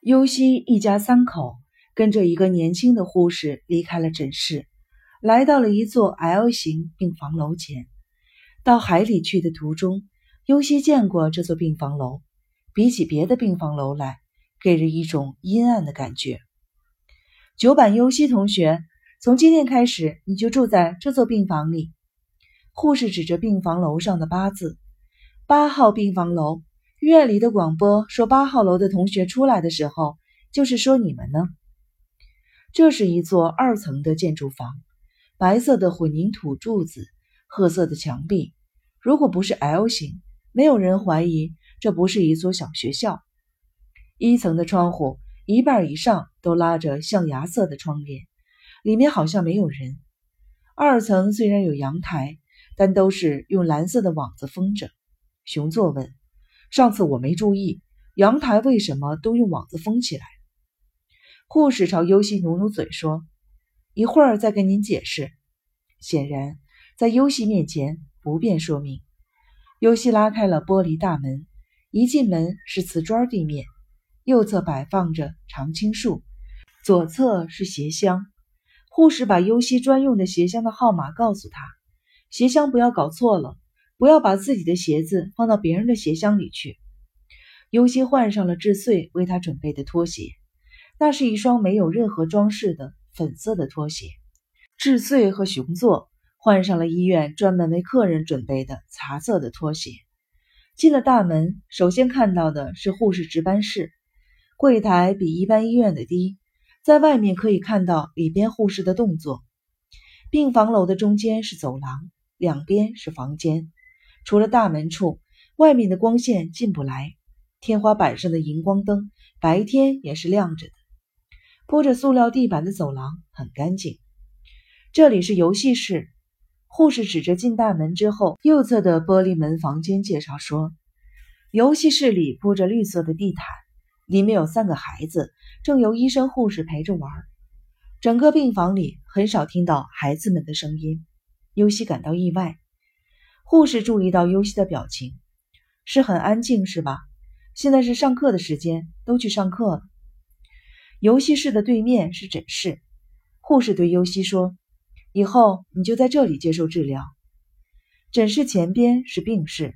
优西一家三口跟着一个年轻的护士离开了诊室，来到了一座 L 型病房楼前。到海里去的途中，优西见过这座病房楼，比起别的病房楼来，给人一种阴暗的感觉。九版优西同学，从今天开始你就住在这座病房里。护士指着病房楼上的八字：“八号病房楼。”院里的广播说：“八号楼的同学出来的时候，就是说你们呢。”这是一座二层的建筑房，白色的混凝土柱子，褐色的墙壁。如果不是 L 型，没有人怀疑这不是一所小学校。一层的窗户一半以上都拉着象牙色的窗帘，里面好像没有人。二层虽然有阳台，但都是用蓝色的网子封着。熊座问。上次我没注意，阳台为什么都用网子封起来？护士朝尤西努努嘴说：“一会儿再跟您解释。”显然，在尤西面前不便说明。尤西拉开了玻璃大门，一进门是瓷砖地面，右侧摆放着常青树，左侧是鞋箱。护士把尤西专用的鞋箱的号码告诉他：“鞋箱不要搞错了。”不要把自己的鞋子放到别人的鞋箱里去。尤西换上了智穗为他准备的拖鞋，那是一双没有任何装饰的粉色的拖鞋。智穗和熊座换上了医院专门为客人准备的茶色的拖鞋。进了大门，首先看到的是护士值班室，柜台比一般医院的低，在外面可以看到里边护士的动作。病房楼的中间是走廊，两边是房间。除了大门处，外面的光线进不来。天花板上的荧光灯白天也是亮着的。铺着塑料地板的走廊很干净。这里是游戏室。护士指着进大门之后右侧的玻璃门房间介绍说：“游戏室里铺着绿色的地毯，里面有三个孩子，正由医生护士陪着玩。整个病房里很少听到孩子们的声音。”尤西感到意外。护士注意到尤西的表情，是很安静，是吧？现在是上课的时间，都去上课了。游戏室的对面是诊室。护士对尤西说：“以后你就在这里接受治疗。”诊室前边是病室，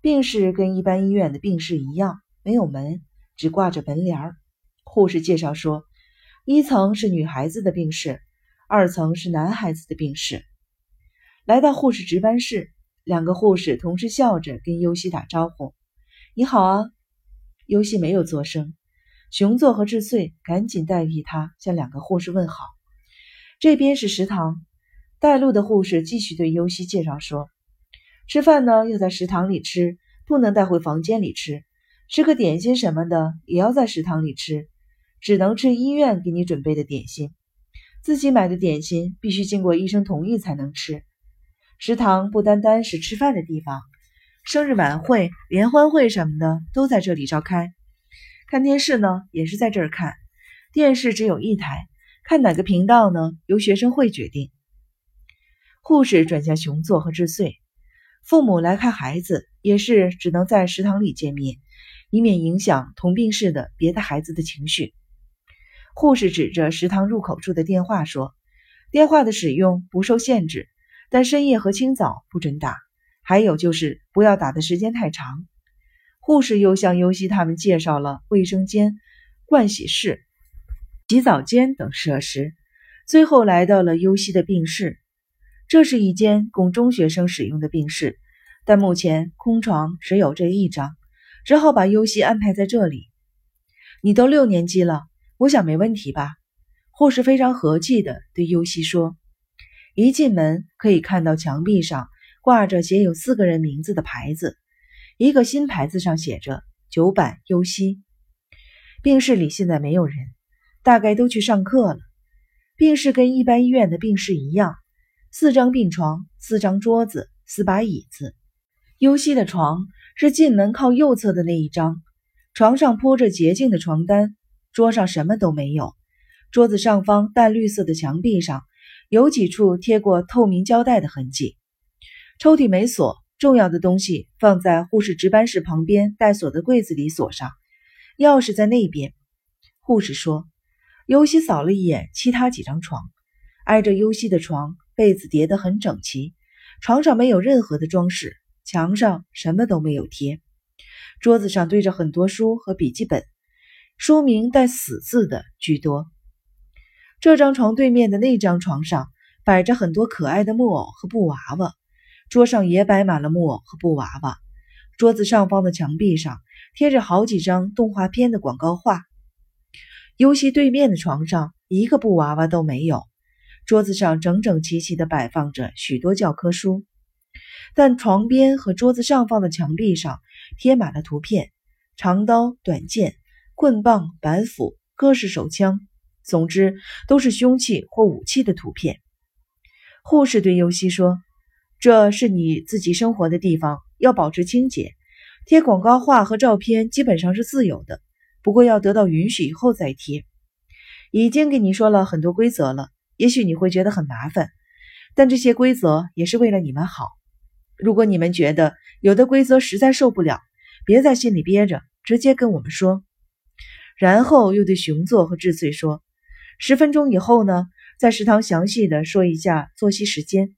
病室跟一般医院的病室一样，没有门，只挂着门帘儿。护士介绍说：“一层是女孩子的病室，二层是男孩子的病室。”来到护士值班室。两个护士同时笑着跟尤西打招呼：“你好啊。”尤西没有作声。熊座和智穗赶紧代替他向两个护士问好。这边是食堂。带路的护士继续对尤西介绍说：“吃饭呢要在食堂里吃，不能带回房间里吃。吃个点心什么的也要在食堂里吃，只能吃医院给你准备的点心。自己买的点心必须经过医生同意才能吃。”食堂不单单是吃饭的地方，生日晚会、联欢会什么的都在这里召开。看电视呢，也是在这儿看。电视只有一台，看哪个频道呢？由学生会决定。护士转向熊座和智穗，父母来看孩子也是只能在食堂里见面，以免影响同病室的别的孩子的情绪。护士指着食堂入口处的电话说：“电话的使用不受限制。”但深夜和清早不准打，还有就是不要打的时间太长。护士又向尤西他们介绍了卫生间、盥洗室、洗澡间等设施，最后来到了尤西的病室。这是一间供中学生使用的病室，但目前空床只有这一张，只好把尤西安排在这里。你都六年级了，我想没问题吧？护士非常和气地对尤西说。一进门可以看到墙壁上挂着写有四个人名字的牌子，一个新牌子上写着“九坂优西”。病室里现在没有人，大概都去上课了。病室跟一般医院的病室一样，四张病床，四张桌子，四把椅子。优西的床是进门靠右侧的那一张，床上铺着洁净的床单，桌上什么都没有。桌子上方淡绿色的墙壁上。有几处贴过透明胶带的痕迹，抽屉没锁，重要的东西放在护士值班室旁边带锁的柜子里锁上，钥匙在那边。护士说。尤西扫了一眼其他几张床，挨着尤西的床，被子叠得很整齐，床上没有任何的装饰，墙上什么都没有贴，桌子上堆着很多书和笔记本，书名带“死”字的居多。这张床对面的那张床上摆着很多可爱的木偶和布娃娃，桌上也摆满了木偶和布娃娃。桌子上方的墙壁上贴着好几张动画片的广告画。尤其对面的床上一个布娃娃都没有，桌子上整整齐齐地摆放着许多教科书，但床边和桌子上方的墙壁上贴满了图片：长刀、短剑、棍棒、板斧、各式手枪，总之都是凶器或武器的图片。护士对尤西说：“这是你自己生活的地方，要保持清洁。贴广告画和照片基本上是自由的。”不过要得到允许以后再贴。已经给你说了很多规则了，也许你会觉得很麻烦，但这些规则也是为了你们好。如果你们觉得有的规则实在受不了，别在心里憋着，直接跟我们说。然后又对熊座和智穗说：“十分钟以后呢，在食堂详细的说一下作息时间。”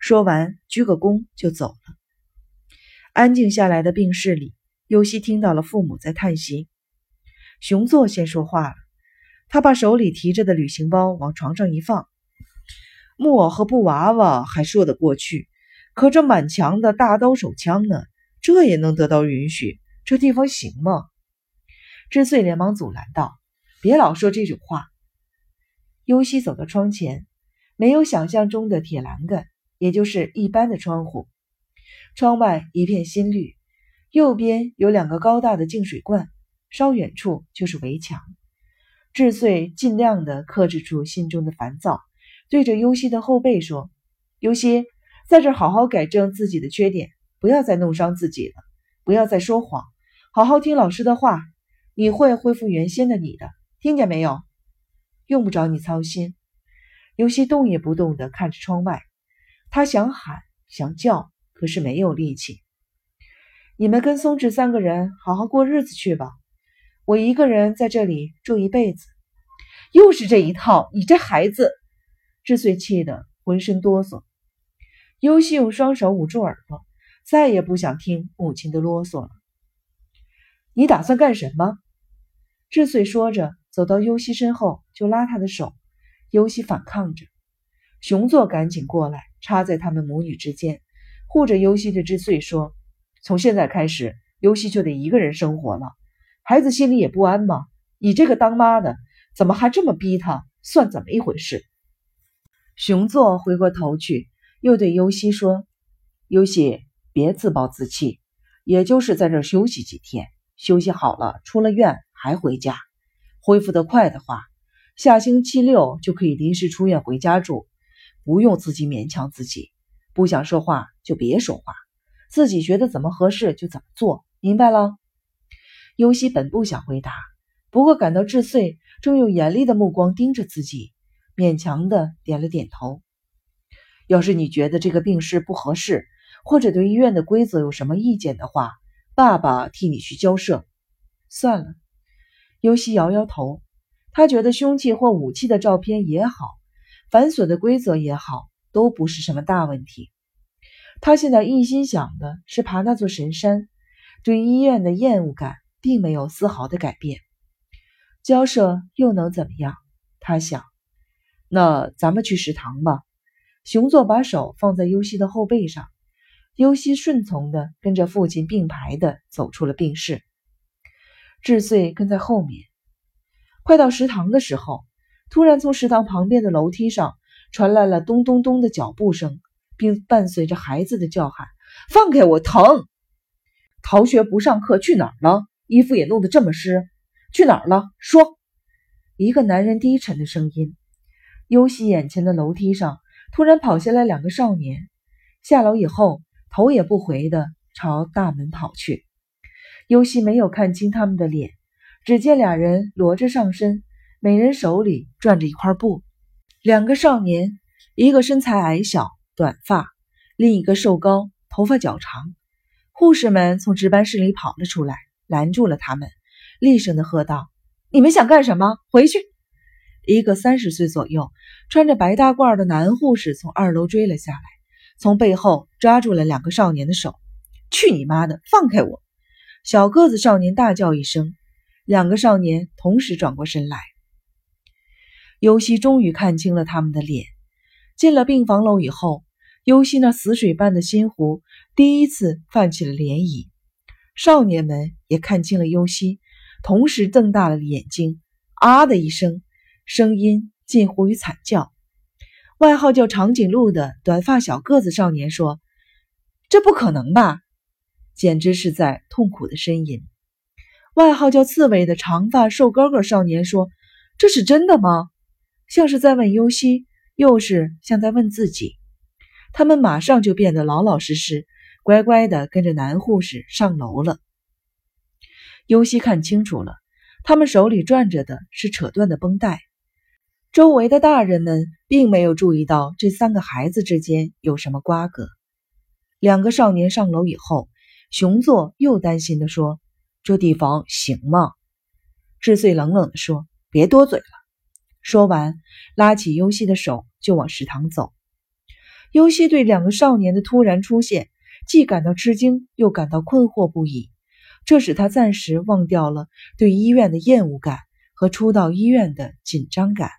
说完，鞠个躬就走了。安静下来的病室里，尤西听到了父母在叹息。熊座先说话了，他把手里提着的旅行包往床上一放，木偶和布娃娃还说得过去，可这满墙的大刀手枪呢？这也能得到允许？这地方行吗？智穗连忙阻拦道：“别老说这种话。”尤西走到窗前，没有想象中的铁栏杆，也就是一般的窗户，窗外一片新绿，右边有两个高大的净水罐。稍远处就是围墙。智穗尽量的克制住心中的烦躁，对着尤西的后背说：“尤西，在这好好改正自己的缺点，不要再弄伤自己了，不要再说谎，好好听老师的话，你会恢复原先的你的，听见没有？用不着你操心。”尤西动也不动的看着窗外，他想喊想叫，可是没有力气。你们跟松治三个人好好过日子去吧。我一个人在这里住一辈子，又是这一套！你这孩子，智穗气得浑身哆嗦。尤西用双手捂住耳朵，再也不想听母亲的啰嗦了。你打算干什么？智穗说着，走到尤西身后就拉他的手。尤西反抗着，熊座赶紧过来，插在他们母女之间，护着尤西对智穗说：“从现在开始，尤西就得一个人生活了。”孩子心里也不安吗？你这个当妈的，怎么还这么逼他？算怎么一回事？熊座回过头去，又对尤西说：“尤西，别自暴自弃，也就是在这休息几天，休息好了，出了院还回家。恢复得快的话，下星期六就可以临时出院回家住，不用自己勉强自己。不想说话就别说话，自己觉得怎么合适就怎么做，明白了？”尤西本不想回答，不过感到智穗正用严厉的目光盯着自己，勉强的点了点头。要是你觉得这个病室不合适，或者对医院的规则有什么意见的话，爸爸替你去交涉。算了，尤西摇摇头。他觉得凶器或武器的照片也好，繁琐的规则也好，都不是什么大问题。他现在一心想的是爬那座神山，对医院的厌恶感。并没有丝毫的改变，交涉又能怎么样？他想。那咱们去食堂吧。熊座把手放在尤西的后背上，尤西顺从的跟着父亲并排的走出了病室。智穗跟在后面。快到食堂的时候，突然从食堂旁边的楼梯上传来了咚咚咚的脚步声，并伴随着孩子的叫喊：“放开我，疼！逃学不上课去哪儿了？”衣服也弄得这么湿，去哪儿了？说。一个男人低沉的声音。尤西眼前的楼梯上突然跑下来两个少年，下楼以后头也不回的朝大门跑去。尤西没有看清他们的脸，只见俩人裸着上身，每人手里攥着一块布。两个少年，一个身材矮小，短发；另一个瘦高，头发较长。护士们从值班室里跑了出来。拦住了他们，厉声的喝道：“你们想干什么？回去！一个三十岁左右、穿着白大褂的男护士从二楼追了下来，从背后抓住了两个少年的手。去你妈的！放开我！小个子少年大叫一声，两个少年同时转过身来。尤西终于看清了他们的脸。进了病房楼以后，尤西那死水般的心湖第一次泛起了涟漪。少年们也看清了尤西，同时瞪大了眼睛，啊的一声，声音近乎于惨叫。外号叫长颈鹿的短发小个子少年说：“这不可能吧？”简直是在痛苦的呻吟。外号叫刺猬的长发瘦高个少年说：“这是真的吗？”像是在问尤西，又是像在问自己。他们马上就变得老老实实，乖乖的跟着男护士上楼了。尤西看清楚了，他们手里攥着的是扯断的绷带。周围的大人们并没有注意到这三个孩子之间有什么瓜葛。两个少年上楼以后。熊座又担心地说：“这地方行吗？”智穗冷冷地说：“别多嘴了。”说完，拉起优希的手就往食堂走。优希对两个少年的突然出现，既感到吃惊，又感到困惑不已。这使他暂时忘掉了对医院的厌恶感和初到医院的紧张感。